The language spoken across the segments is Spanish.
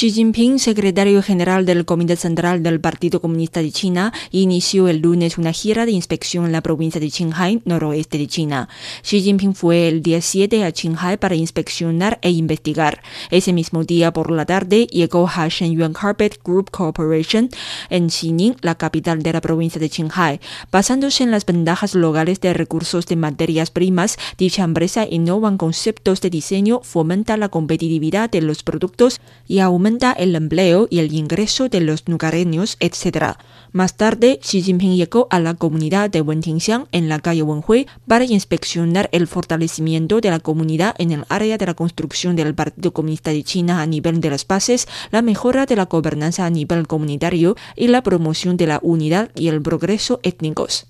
Xi Jinping, secretario general del Comité Central del Partido Comunista de China, inició el lunes una gira de inspección en la provincia de Qinghai, noroeste de China. Xi Jinping fue el día 7 a Qinghai para inspeccionar e investigar. Ese mismo día por la tarde llegó a Shenyuan Carpet Group Corporation en Xining, la capital de la provincia de Qinghai. Basándose en las ventajas locales de recursos de materias primas, dicha empresa innova conceptos de diseño, fomenta la competitividad de los productos y aumenta el empleo y el ingreso de los lugareños, etc. Más tarde, Xi Jinping llegó a la comunidad de Wentingxiang en la calle Wenhui para inspeccionar el fortalecimiento de la comunidad en el área de la construcción del Partido Comunista de China a nivel de las bases, la mejora de la gobernanza a nivel comunitario y la promoción de la unidad y el progreso étnicos.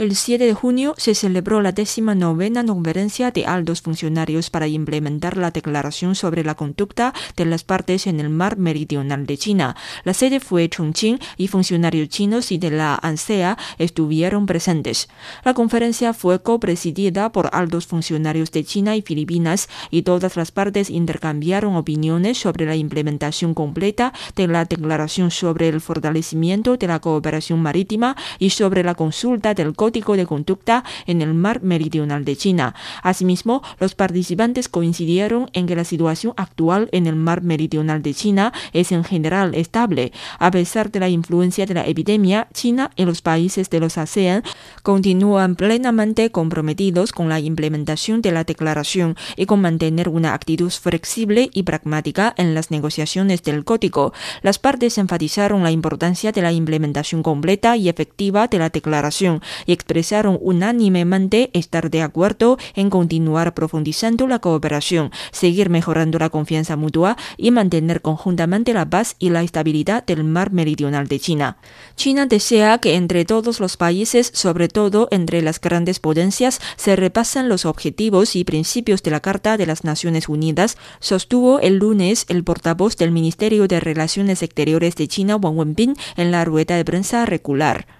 El 7 de junio se celebró la décima novena conferencia de altos funcionarios para implementar la declaración sobre la conducta de las partes en el mar meridional de China. La sede fue Chongqing y funcionarios chinos y de la ANSEA estuvieron presentes. La conferencia fue copresidida por altos funcionarios de China y Filipinas y todas las partes intercambiaron opiniones sobre la implementación completa de la declaración sobre el fortalecimiento de la cooperación marítima y sobre la consulta del de Conducta en el mar meridional de China. Asimismo, los participantes coincidieron en que la situación actual en el mar meridional de China es en general estable. A pesar de la influencia de la epidemia, China y los países de los ASEAN continúan plenamente comprometidos con la implementación de la declaración y con mantener una actitud flexible y pragmática en las negociaciones del Código. Las partes enfatizaron la importancia de la implementación completa y efectiva de la declaración y expresaron unánimemente estar de acuerdo en continuar profundizando la cooperación, seguir mejorando la confianza mutua y mantener conjuntamente la paz y la estabilidad del mar meridional de China. China desea que entre todos los países, sobre todo entre las grandes potencias, se repasen los objetivos y principios de la Carta de las Naciones Unidas, sostuvo el lunes el portavoz del Ministerio de Relaciones Exteriores de China, Wang Wenbin, en la rueda de prensa regular.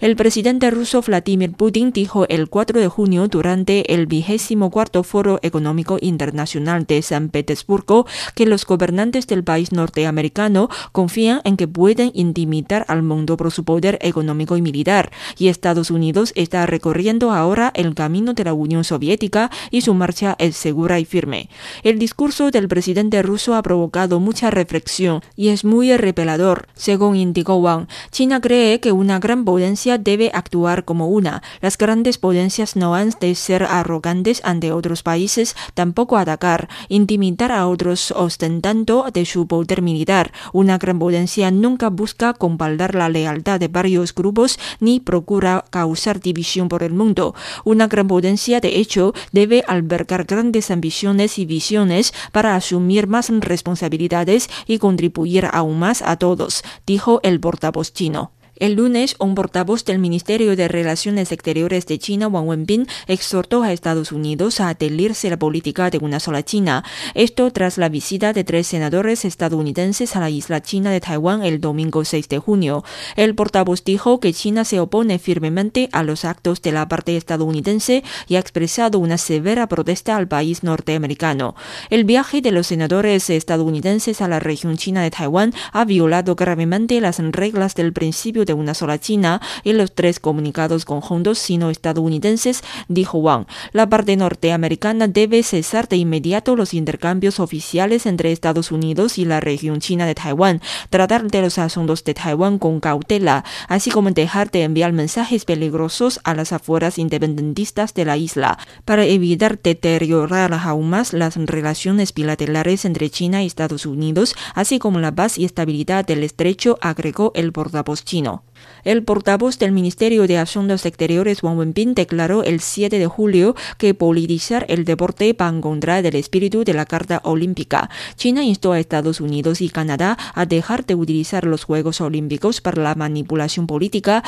El presidente ruso Vladimir Putin dijo el 4 de junio durante el vigésimo cuarto Foro Económico Internacional de San Petersburgo que los gobernantes del país norteamericano confían en que pueden intimidar al mundo por su poder económico y militar, y Estados Unidos está recorriendo ahora el camino de la Unión Soviética y su marcha es segura y firme. El discurso del presidente ruso ha provocado mucha reflexión y es muy revelador, según indicó Wang. China cree que una gran potencia debe actuar como una. Las grandes potencias no han de ser arrogantes ante otros países, tampoco atacar, intimidar a otros ostentando de su poder militar. Una gran potencia nunca busca compaldar la lealtad de varios grupos ni procura causar división por el mundo. Una gran potencia, de hecho, debe albergar grandes ambiciones y visiones para asumir más responsabilidades y contribuir aún más a todos, dijo el portavoz chino. El lunes, un portavoz del Ministerio de Relaciones Exteriores de China, Wang Wenbin, exhortó a Estados Unidos a adherirse a la política de una sola China. Esto tras la visita de tres senadores estadounidenses a la isla china de Taiwán el domingo 6 de junio. El portavoz dijo que China se opone firmemente a los actos de la parte estadounidense y ha expresado una severa protesta al país norteamericano. El viaje de los senadores estadounidenses a la región china de Taiwán ha violado gravemente las reglas del principio de una sola China y los tres comunicados conjuntos sino-estadounidenses, dijo Wang. La parte norteamericana debe cesar de inmediato los intercambios oficiales entre Estados Unidos y la región china de Taiwán, tratar de los asuntos de Taiwán con cautela, así como dejar de enviar mensajes peligrosos a las afueras independentistas de la isla, para evitar deteriorar aún más las relaciones bilaterales entre China y Estados Unidos, así como la paz y estabilidad del estrecho, agregó el portavoz chino. El portavoz del Ministerio de Asuntos Exteriores, Wang Wenbin, declaró el 7 de julio que politizar el deporte va en contra del espíritu de la Carta Olímpica. China instó a Estados Unidos y Canadá a dejar de utilizar los Juegos Olímpicos para la manipulación política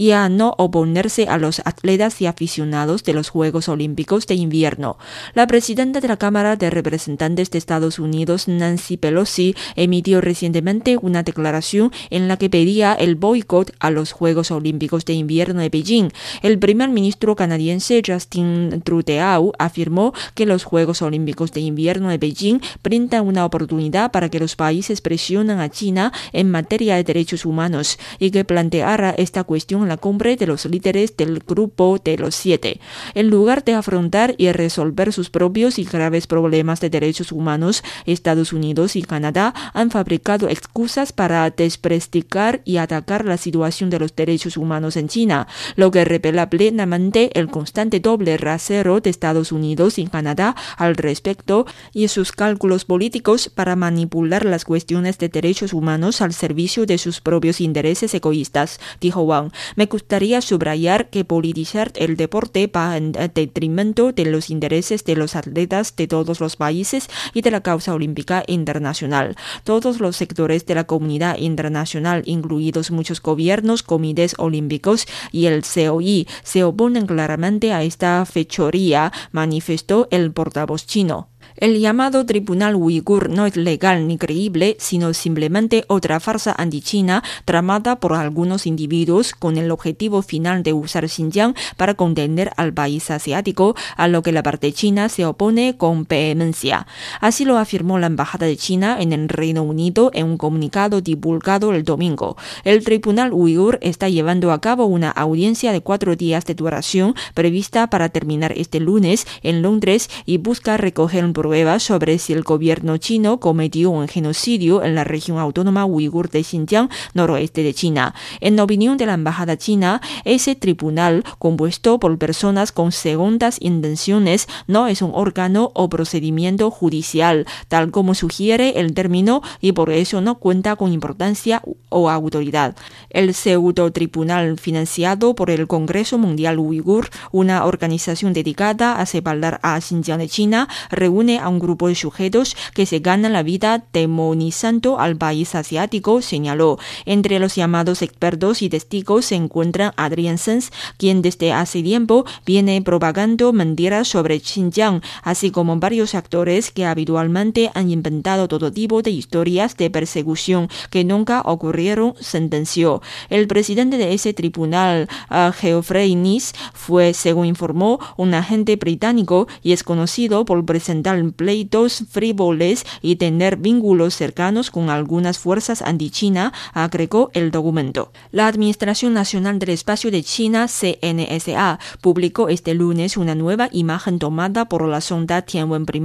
y a no oponerse a los atletas y aficionados de los Juegos Olímpicos de invierno. La presidenta de la Cámara de Representantes de Estados Unidos, Nancy Pelosi, emitió recientemente una declaración en la que pedía el boicot a los Juegos Olímpicos de invierno de Beijing. El primer ministro canadiense Justin Trudeau afirmó que los Juegos Olímpicos de invierno de Beijing brindan una oportunidad para que los países presionen a China en materia de derechos humanos y que planteara esta cuestión la cumbre de los líderes del Grupo de los Siete. En lugar de afrontar y resolver sus propios y graves problemas de derechos humanos, Estados Unidos y Canadá han fabricado excusas para desprestigiar y atacar la situación de los derechos humanos en China, lo que revela plenamente el constante doble rasero de Estados Unidos y Canadá al respecto y sus cálculos políticos para manipular las cuestiones de derechos humanos al servicio de sus propios intereses egoístas, dijo Wang. Me gustaría subrayar que politizar el deporte va en detrimento de los intereses de los atletas de todos los países y de la causa olímpica internacional. Todos los sectores de la comunidad internacional, incluidos muchos gobiernos, comités olímpicos y el COI, se oponen claramente a esta fechoría, manifestó el portavoz chino. El llamado Tribunal Uigur no es legal ni creíble, sino simplemente otra farsa antichina tramada por algunos individuos con el objetivo final de usar Xinjiang para contener al país asiático, a lo que la parte china se opone con vehemencia. Así lo afirmó la Embajada de China en el Reino Unido en un comunicado divulgado el domingo. El Tribunal Uigur está llevando a cabo una audiencia de cuatro días de duración prevista para terminar este lunes en Londres y busca recoger un pruebas sobre si el gobierno chino cometió un genocidio en la región autónoma uigur de Xinjiang, noroeste de China. En opinión de la embajada china, ese tribunal, compuesto por personas con segundas intenciones, no es un órgano o procedimiento judicial, tal como sugiere el término, y por eso no cuenta con importancia o autoridad. El pseudo tribunal financiado por el Congreso Mundial Uigur, una organización dedicada a separar a Xinjiang de China, reúne a un grupo de sujetos que se ganan la vida demonizando al país asiático, señaló. Entre los llamados expertos y testigos se encuentra Adrian Sens, quien desde hace tiempo viene propagando mentiras sobre Xinjiang, así como varios actores que habitualmente han inventado todo tipo de historias de persecución que nunca ocurrieron, sentenció. El presidente de ese tribunal, uh, Geoffrey Nice, fue, según informó, un agente británico y es conocido por presentar pleitos frívoles y tener vínculos cercanos con algunas fuerzas anti-China, agregó el documento. La Administración Nacional del Espacio de China, CNSA, publicó este lunes una nueva imagen tomada por la sonda Tianwen I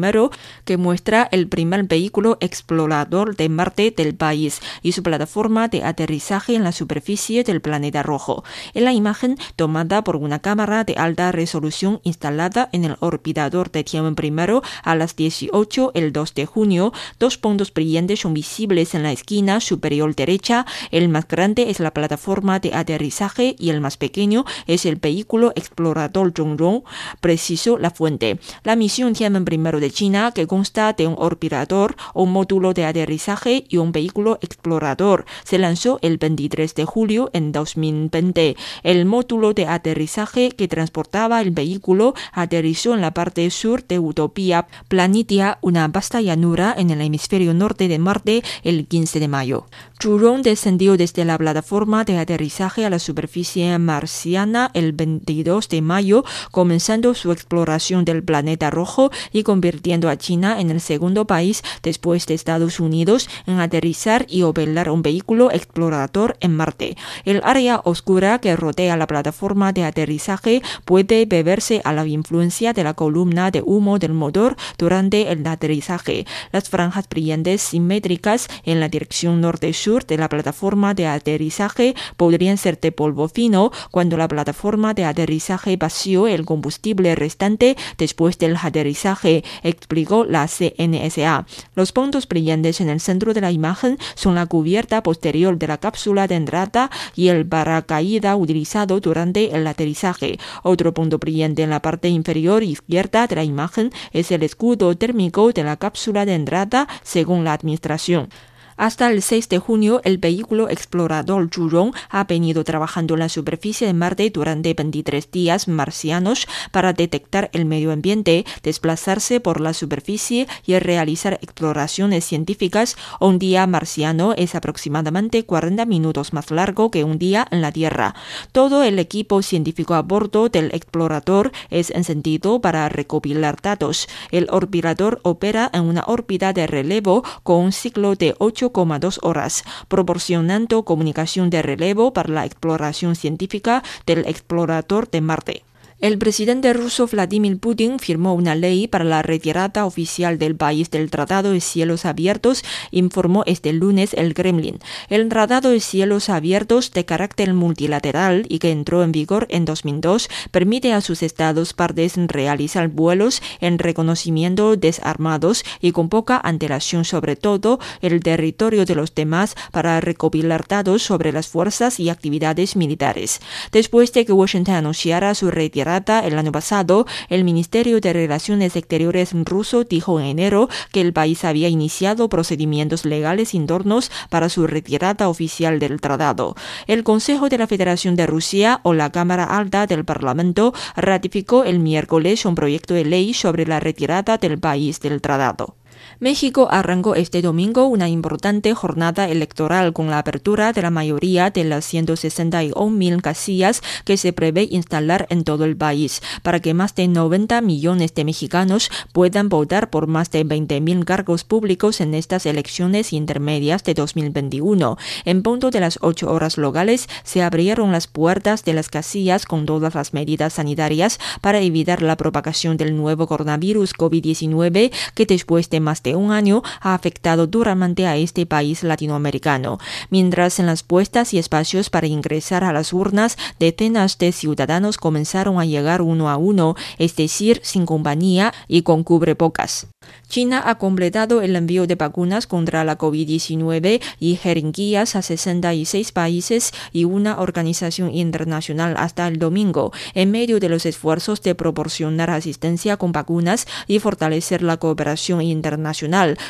que muestra el primer vehículo explorador de Marte del país y su plataforma de aterrizaje en la superficie del planeta rojo. En la imagen, tomada por una cámara de alta resolución instalada en el orbitador de Tianwen I a las 18 el 2 de junio, dos puntos brillantes son visibles en la esquina superior derecha. El más grande es la plataforma de aterrizaje y el más pequeño es el vehículo explorador Zhongrong, precisó la fuente. La misión Tianmen I de China, que consta de un orbitador, un módulo de aterrizaje y un vehículo explorador, se lanzó el 23 de julio en 2020. El módulo de aterrizaje que transportaba el vehículo aterrizó en la parte sur de Utopía Planitia, una vasta llanura en el hemisferio norte de Marte, el 15 de mayo. Churón descendió desde la plataforma de aterrizaje a la superficie marciana el 22 de mayo, comenzando su exploración del planeta rojo y convirtiendo a China en el segundo país después de Estados Unidos en aterrizar y operar un vehículo explorador en Marte. El área oscura que rodea la plataforma de aterrizaje puede beberse a la influencia de la columna de humo del motor durante el aterrizaje. Las franjas brillantes simétricas en la dirección norte-sur de la plataforma de aterrizaje podrían ser de polvo fino cuando la plataforma de aterrizaje vació el combustible restante después del aterrizaje, explicó la CNSA. Los puntos brillantes en el centro de la imagen son la cubierta posterior de la cápsula de entrada y el paracaída utilizado durante el aterrizaje. Otro punto brillante en la parte inferior izquierda de la imagen es el escudo térmico de la cápsula de entrada, según la administración. Hasta el 6 de junio, el vehículo explorador Zhurong ha venido trabajando en la superficie de Marte durante 23 días marcianos para detectar el medio ambiente, desplazarse por la superficie y realizar exploraciones científicas. Un día marciano es aproximadamente 40 minutos más largo que un día en la Tierra. Todo el equipo científico a bordo del explorador es encendido para recopilar datos. El orbitador opera en una órbita de relevo con un ciclo de 8 8,2 horas, proporcionando comunicación de relevo para la exploración científica del explorador de Marte. El presidente ruso Vladimir Putin firmó una ley para la retirada oficial del país del Tratado de Cielos Abiertos, informó este lunes el Kremlin. El Tratado de Cielos Abiertos de carácter multilateral y que entró en vigor en 2002 permite a sus estados partes realizar vuelos en reconocimiento desarmados y con poca antelación sobre todo el territorio de los demás para recopilar datos sobre las fuerzas y actividades militares. Después de que Washington anunciara su retirada el año pasado, el Ministerio de Relaciones Exteriores ruso dijo en enero que el país había iniciado procedimientos legales internos para su retirada oficial del tratado. El Consejo de la Federación de Rusia o la Cámara Alta del Parlamento ratificó el miércoles un proyecto de ley sobre la retirada del país del tratado. México arrancó este domingo una importante jornada electoral con la apertura de la mayoría de las 161.000 casillas que se prevé instalar en todo el país para que más de 90 millones de mexicanos puedan votar por más de 20.000 cargos públicos en estas elecciones intermedias de 2021. En punto de las 8 horas locales se abrieron las puertas de las casillas con todas las medidas sanitarias para evitar la propagación del nuevo coronavirus COVID-19 que después de más de un año ha afectado duramente a este país latinoamericano. Mientras en las puestas y espacios para ingresar a las urnas, decenas de ciudadanos comenzaron a llegar uno a uno, es decir, sin compañía y con cubrebocas. China ha completado el envío de vacunas contra la COVID-19 y jeringuillas a 66 países y una organización internacional hasta el domingo, en medio de los esfuerzos de proporcionar asistencia con vacunas y fortalecer la cooperación internacional,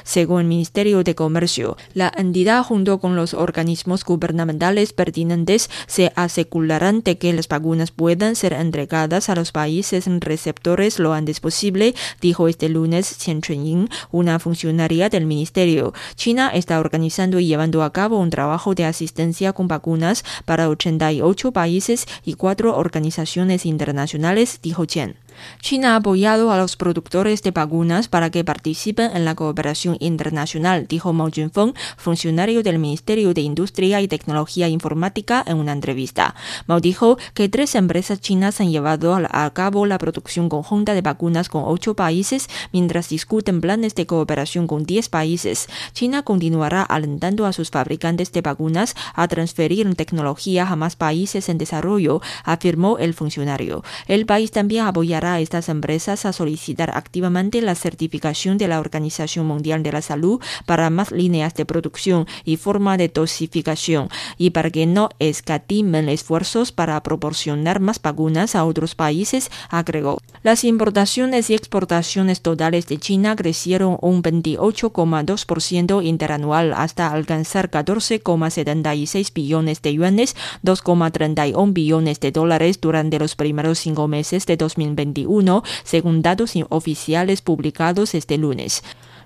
según el Ministerio de Comercio. La entidad, junto con los organismos gubernamentales pertinentes, se asegurarán de que las vacunas puedan ser entregadas a los países receptores lo antes posible, dijo este lunes Chun-ying, una funcionaria del ministerio. China está organizando y llevando a cabo un trabajo de asistencia con vacunas para 88 países y cuatro organizaciones internacionales, dijo Chen. China ha apoyado a los productores de vacunas para que participen en la cooperación internacional, dijo Mao Junfeng, funcionario del Ministerio de Industria y Tecnología Informática, en una entrevista. Mao dijo que tres empresas chinas han llevado a cabo la producción conjunta de vacunas con ocho países, mientras discuten planes de cooperación con diez países. China continuará alentando a sus fabricantes de vacunas a transferir tecnología a más países en desarrollo, afirmó el funcionario. El país también apoyará a estas empresas a solicitar activamente la certificación de la Organización Mundial de la Salud para más líneas de producción y forma de dosificación y para que no escatimen esfuerzos para proporcionar más vacunas a otros países, agregó. Las importaciones y exportaciones totales de China crecieron un 28,2% interanual hasta alcanzar 14,76 billones de yuanes, 2,31 billones de dólares durante los primeros cinco meses de 2020 según datos oficiales publicados este lunes.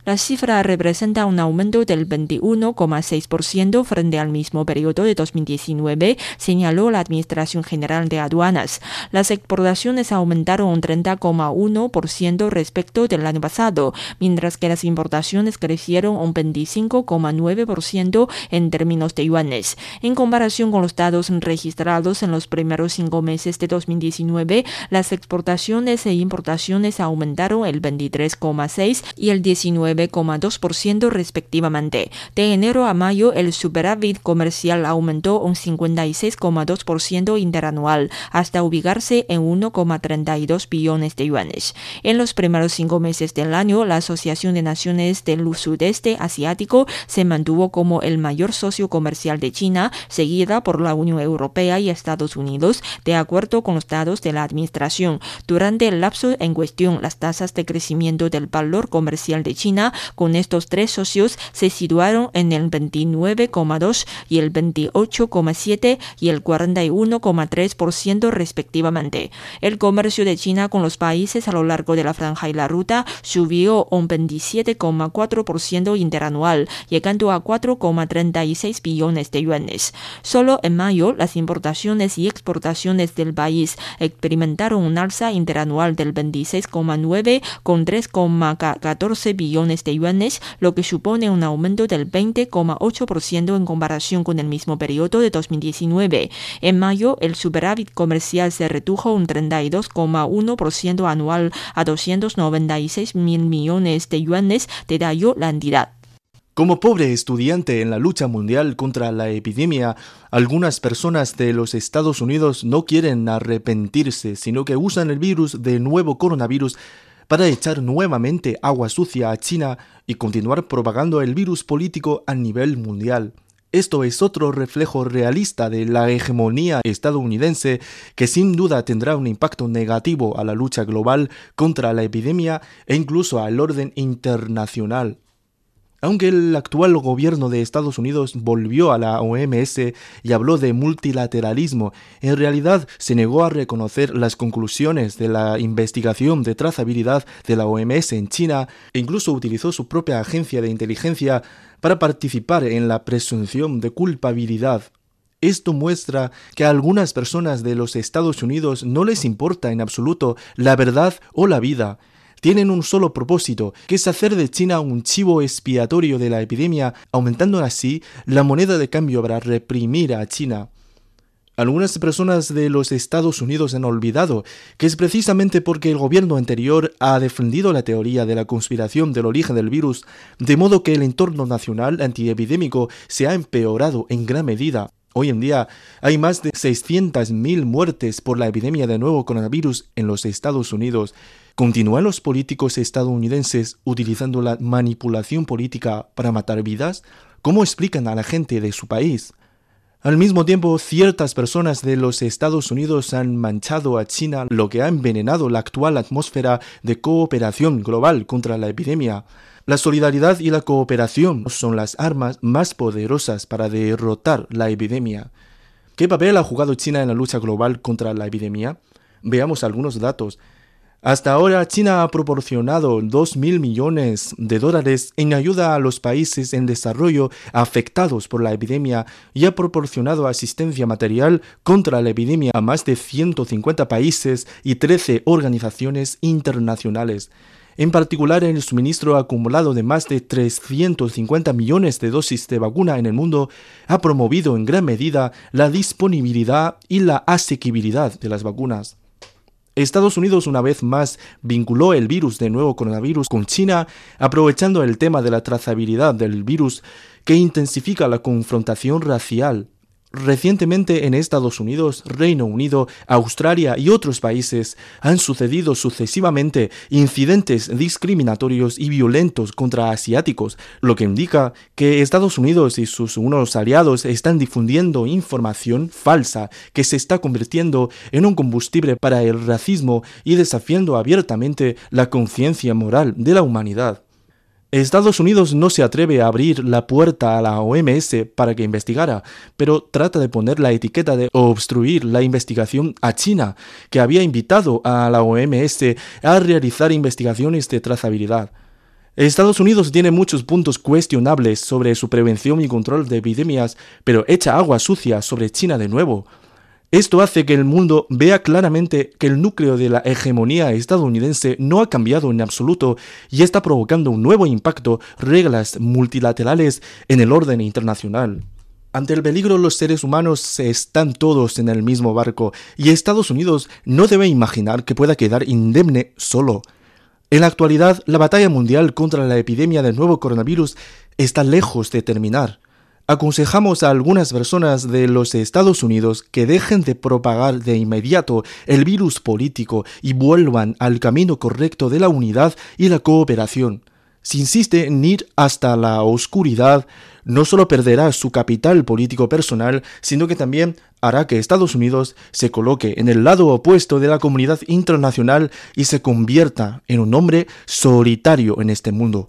La cifra representa un aumento del 21,6% frente al mismo periodo de 2019, señaló la Administración General de Aduanas. Las exportaciones aumentaron un 30,1% respecto del año pasado, mientras que las importaciones crecieron un 25,9% en términos de yuanes. En comparación con los datos registrados en los primeros cinco meses de 2019, las exportaciones e importaciones aumentaron el 23,6 y el 19 9,2% respectivamente. De enero a mayo, el superávit comercial aumentó un 56,2% interanual hasta ubicarse en 1,32 billones de yuanes. En los primeros cinco meses del año, la Asociación de Naciones del Sudeste Asiático se mantuvo como el mayor socio comercial de China, seguida por la Unión Europea y Estados Unidos, de acuerdo con los datos de la Administración. Durante el lapso en cuestión, las tasas de crecimiento del valor comercial de China Con estos tres socios se situaron en el 29,2 y el 28,7 y el 41,3% respectivamente. El comercio de China con los países a lo largo de la franja y la ruta subió un 27,4% interanual, llegando a 4,36 billones de yuanes. Solo en mayo las importaciones y exportaciones del país experimentaron un alza interanual del 26,9 con 3,14 billones de yuanes, lo que supone un aumento del 20,8% en comparación con el mismo periodo de 2019. En mayo, el superávit comercial se redujo un 32,1% anual a 296 mil millones de yuanes, detalló la entidad. Como pobre estudiante en la lucha mundial contra la epidemia, algunas personas de los Estados Unidos no quieren arrepentirse, sino que usan el virus de nuevo coronavirus para echar nuevamente agua sucia a China y continuar propagando el virus político a nivel mundial. Esto es otro reflejo realista de la hegemonía estadounidense que sin duda tendrá un impacto negativo a la lucha global contra la epidemia e incluso al orden internacional. Aunque el actual gobierno de Estados Unidos volvió a la OMS y habló de multilateralismo, en realidad se negó a reconocer las conclusiones de la investigación de trazabilidad de la OMS en China e incluso utilizó su propia agencia de inteligencia para participar en la presunción de culpabilidad. Esto muestra que a algunas personas de los Estados Unidos no les importa en absoluto la verdad o la vida, tienen un solo propósito, que es hacer de China un chivo expiatorio de la epidemia, aumentando así la moneda de cambio para reprimir a China. Algunas personas de los Estados Unidos han olvidado que es precisamente porque el gobierno anterior ha defendido la teoría de la conspiración del origen del virus, de modo que el entorno nacional antiepidémico se ha empeorado en gran medida. Hoy en día hay más de 600.000 muertes por la epidemia de nuevo coronavirus en los Estados Unidos. ¿Continúan los políticos estadounidenses utilizando la manipulación política para matar vidas? ¿Cómo explican a la gente de su país? Al mismo tiempo, ciertas personas de los Estados Unidos han manchado a China, lo que ha envenenado la actual atmósfera de cooperación global contra la epidemia. La solidaridad y la cooperación son las armas más poderosas para derrotar la epidemia. ¿Qué papel ha jugado China en la lucha global contra la epidemia? Veamos algunos datos. Hasta ahora, China ha proporcionado 2.000 millones de dólares en ayuda a los países en desarrollo afectados por la epidemia y ha proporcionado asistencia material contra la epidemia a más de 150 países y 13 organizaciones internacionales. En particular, el suministro acumulado de más de 350 millones de dosis de vacuna en el mundo ha promovido en gran medida la disponibilidad y la asequibilidad de las vacunas. Estados Unidos una vez más vinculó el virus de nuevo coronavirus con China, aprovechando el tema de la trazabilidad del virus que intensifica la confrontación racial Recientemente en Estados Unidos, Reino Unido, Australia y otros países han sucedido sucesivamente incidentes discriminatorios y violentos contra asiáticos, lo que indica que Estados Unidos y sus unos aliados están difundiendo información falsa que se está convirtiendo en un combustible para el racismo y desafiando abiertamente la conciencia moral de la humanidad. Estados Unidos no se atreve a abrir la puerta a la OMS para que investigara, pero trata de poner la etiqueta de obstruir la investigación a China, que había invitado a la OMS a realizar investigaciones de trazabilidad. Estados Unidos tiene muchos puntos cuestionables sobre su prevención y control de epidemias, pero echa agua sucia sobre China de nuevo. Esto hace que el mundo vea claramente que el núcleo de la hegemonía estadounidense no ha cambiado en absoluto y está provocando un nuevo impacto, reglas multilaterales en el orden internacional. Ante el peligro los seres humanos están todos en el mismo barco y Estados Unidos no debe imaginar que pueda quedar indemne solo. En la actualidad, la batalla mundial contra la epidemia del nuevo coronavirus está lejos de terminar aconsejamos a algunas personas de los Estados Unidos que dejen de propagar de inmediato el virus político y vuelvan al camino correcto de la unidad y la cooperación. Si insiste en ir hasta la oscuridad, no solo perderá su capital político personal, sino que también hará que Estados Unidos se coloque en el lado opuesto de la comunidad internacional y se convierta en un hombre solitario en este mundo.